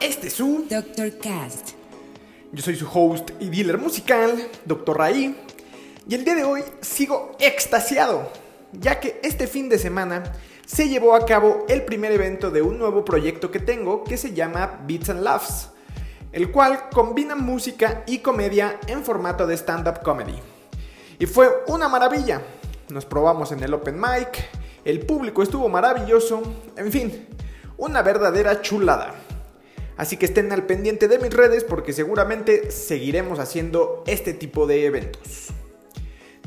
Este su. Dr. Cast. Yo soy su host y dealer musical, Dr. Raí, y el día de hoy sigo extasiado, ya que este fin de semana se llevó a cabo el primer evento de un nuevo proyecto que tengo que se llama Beats and Laughs, el cual combina música y comedia en formato de stand-up comedy. Y fue una maravilla. Nos probamos en el open mic, el público estuvo maravilloso, en fin, una verdadera chulada. Así que estén al pendiente de mis redes porque seguramente seguiremos haciendo este tipo de eventos.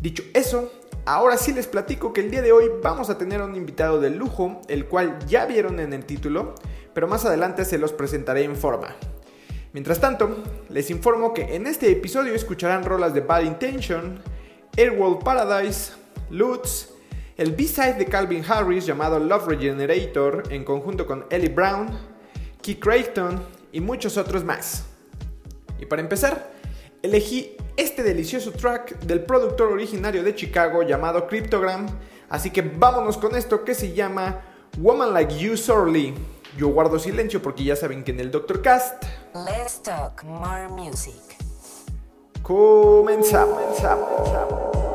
Dicho eso, ahora sí les platico que el día de hoy vamos a tener un invitado de lujo, el cual ya vieron en el título, pero más adelante se los presentaré en forma. Mientras tanto, les informo que en este episodio escucharán rolas de Bad Intention, Airworld Paradise, Lutz, el B-side de Calvin Harris llamado Love Regenerator en conjunto con Ellie Brown, Keith Creighton y muchos otros más. Y para empezar, elegí este delicioso track del productor originario de Chicago llamado Cryptogram, así que vámonos con esto que se llama Woman Like You Sorely. Yo guardo silencio porque ya saben que en el Doctor Cast Let's talk more music. comenzamos. comenzamos. Ooh,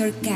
Dr.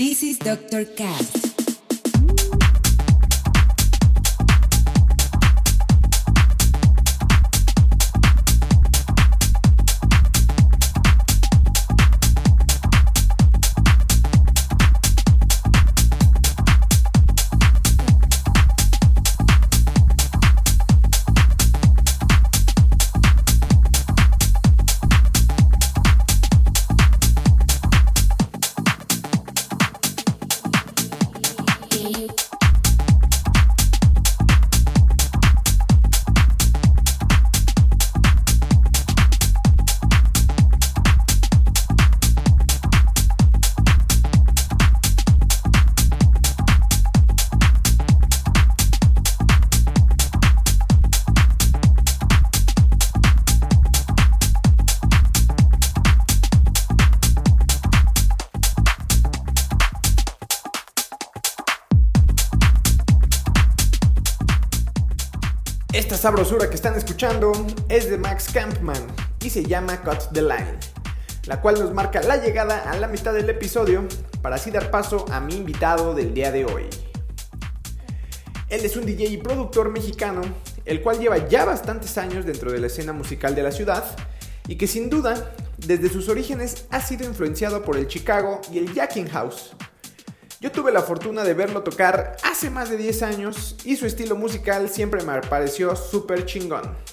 This is Dr. Cast. Es de Max Campman y se llama Cut the Line, la cual nos marca la llegada a la mitad del episodio para así dar paso a mi invitado del día de hoy. Él es un DJ y productor mexicano, el cual lleva ya bastantes años dentro de la escena musical de la ciudad y que sin duda, desde sus orígenes ha sido influenciado por el Chicago y el Jacking House. Yo tuve la fortuna de verlo tocar hace más de 10 años y su estilo musical siempre me pareció súper chingón.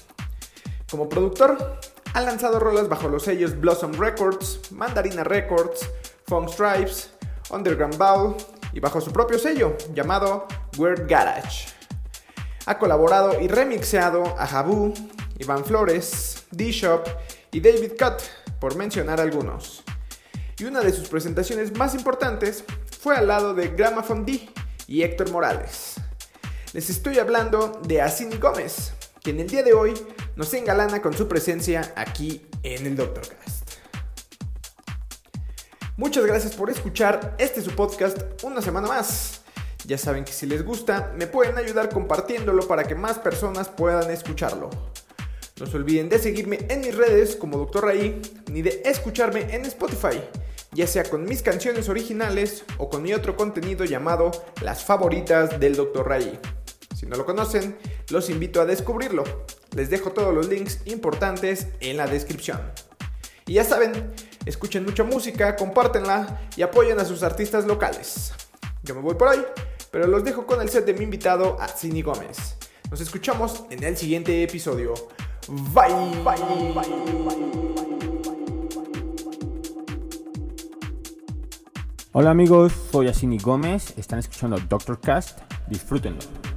Como productor, ha lanzado rolas bajo los sellos Blossom Records, Mandarina Records, Funk Stripes, Underground Bowl y bajo su propio sello llamado Weird Garage. Ha colaborado y remixeado a Jabu, Iván Flores, D-Shop y David Cut, por mencionar algunos. Y una de sus presentaciones más importantes fue al lado de Gramophone D y Héctor Morales. Les estoy hablando de Asini Gómez, que en el día de hoy nos engalana con su presencia aquí en el Doctor Cast. Muchas gracias por escuchar este su podcast una semana más. Ya saben que si les gusta, me pueden ayudar compartiéndolo para que más personas puedan escucharlo. No se olviden de seguirme en mis redes como Dr. Raí, ni de escucharme en Spotify, ya sea con mis canciones originales o con mi otro contenido llamado Las favoritas del Dr. Raí. Si no lo conocen, los invito a descubrirlo. Les dejo todos los links importantes en la descripción. Y ya saben, escuchen mucha música, compártenla y apoyen a sus artistas locales. Yo me voy por hoy, pero los dejo con el set de mi invitado, Atsini Gómez. Nos escuchamos en el siguiente episodio. Bye, bye, bye. Hola amigos, soy Asini Gómez, están escuchando Doctor Cast, disfrútenlo.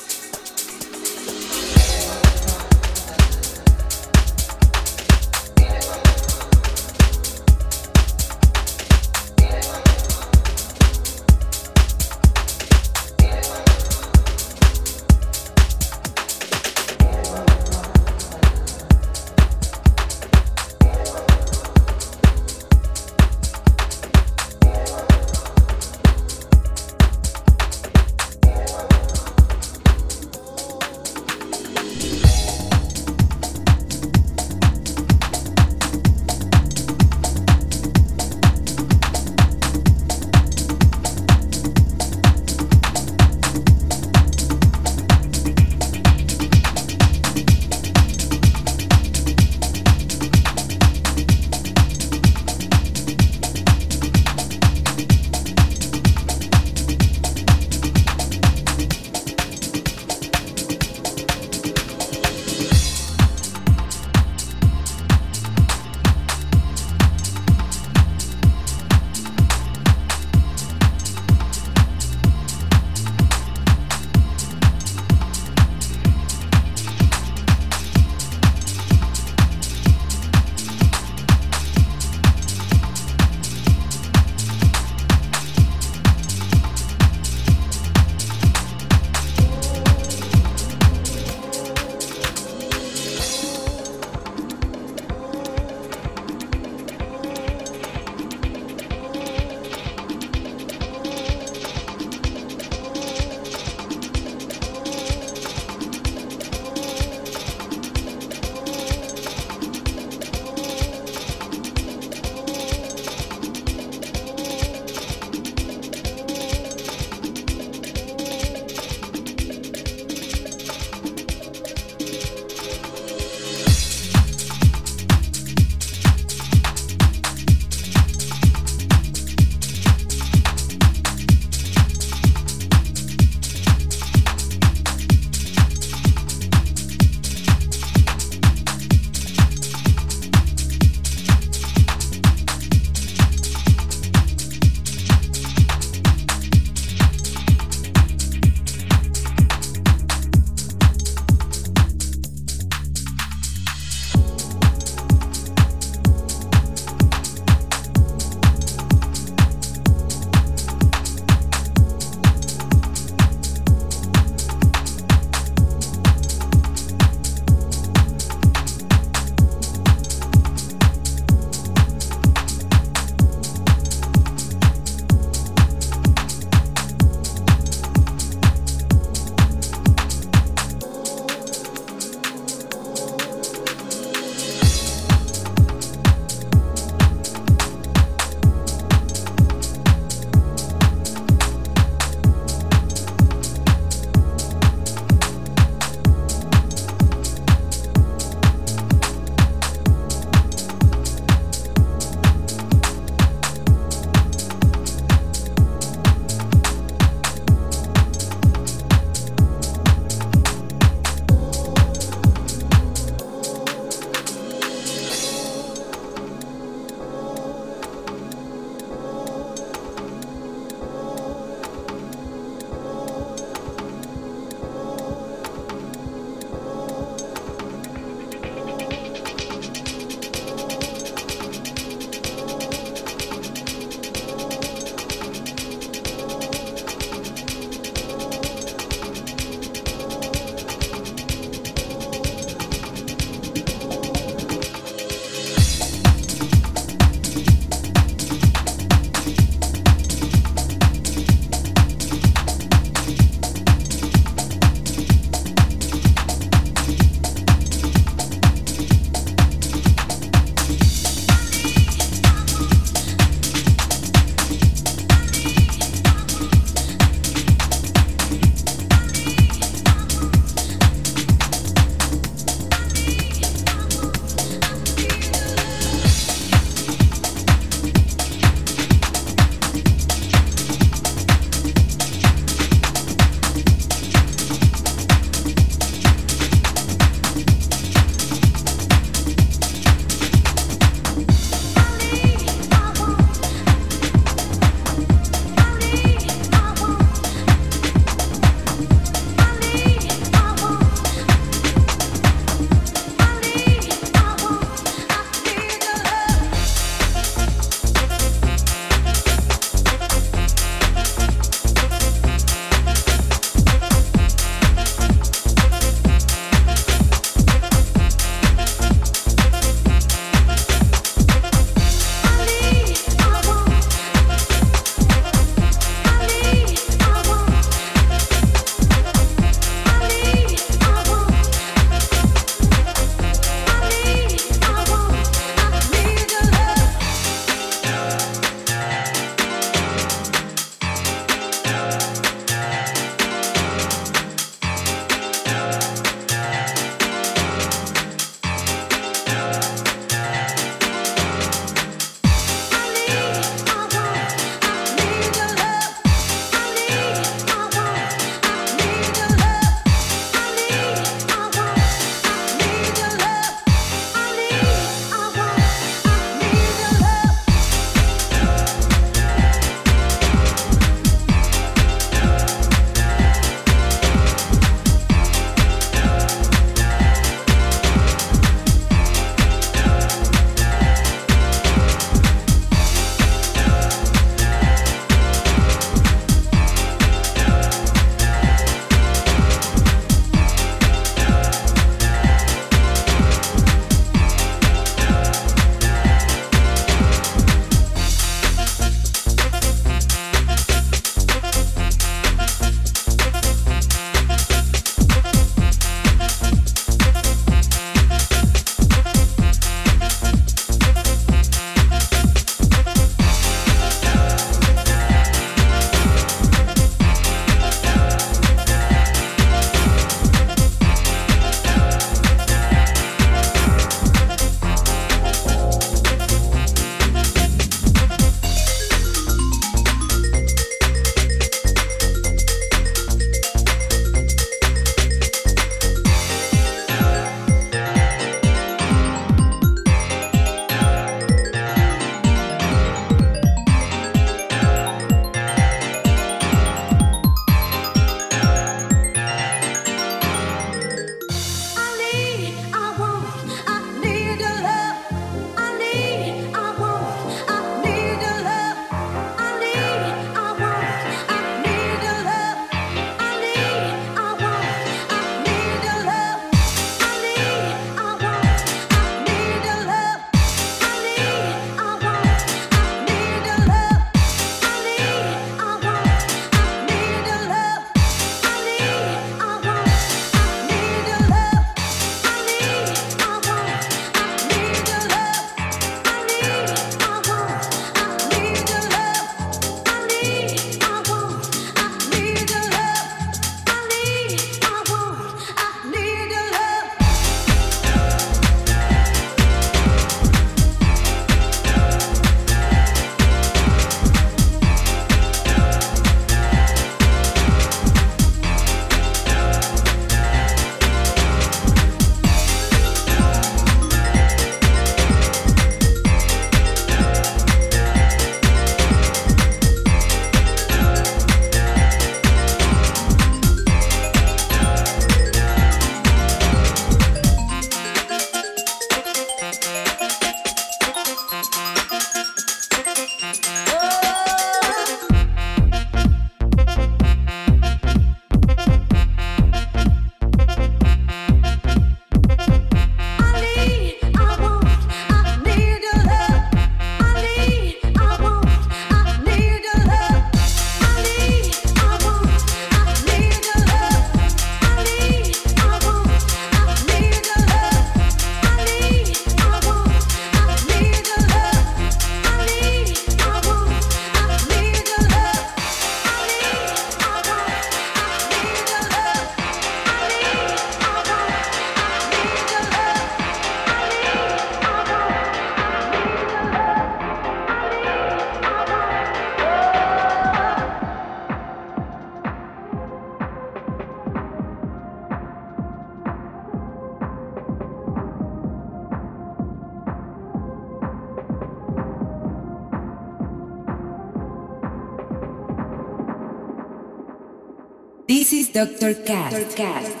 Doctor Cat. Doctor Cat.